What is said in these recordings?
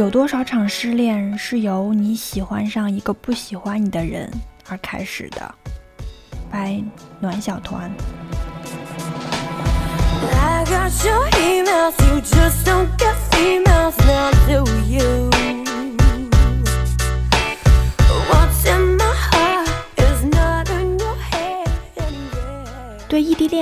有多少场失恋是由你喜欢上一个不喜欢你的人而开始的？拜暖小团。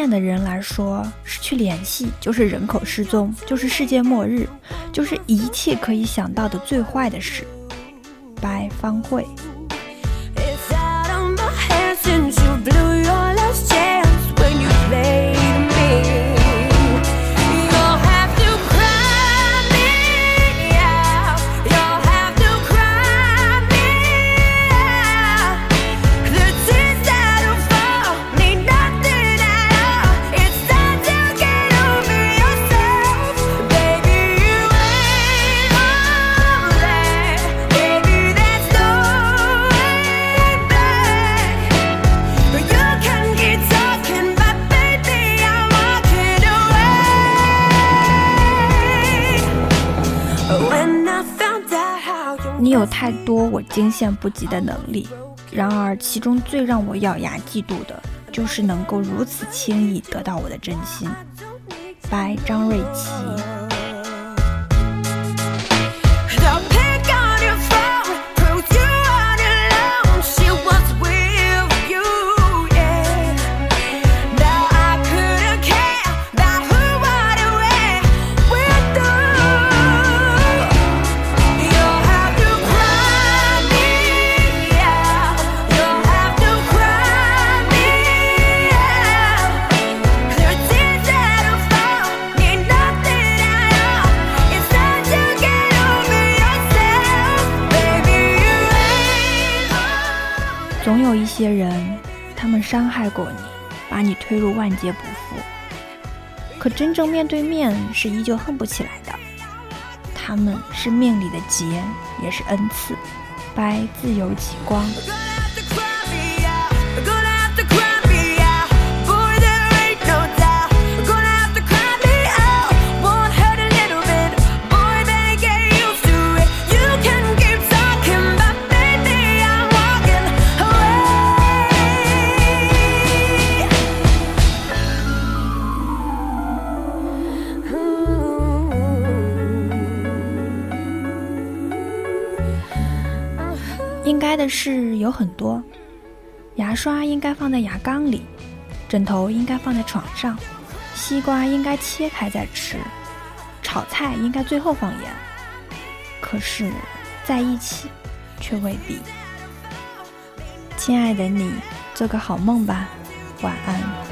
的人来说，失去联系就是人口失踪，就是世界末日，就是一切可以想到的最坏的事。拜方慧。你有太多我惊现不及的能力，然而其中最让我咬牙嫉妒的，就是能够如此轻易得到我的真心。拜张瑞琪。总有一些人，他们伤害过你，把你推入万劫不复。可真正面对面，是依旧恨不起来的。他们是命里的劫，也是恩赐。白自由极光。应该的事有很多，牙刷应该放在牙缸里，枕头应该放在床上，西瓜应该切开再吃，炒菜应该最后放盐。可是，在一起却未必。亲爱的你，做个好梦吧，晚安。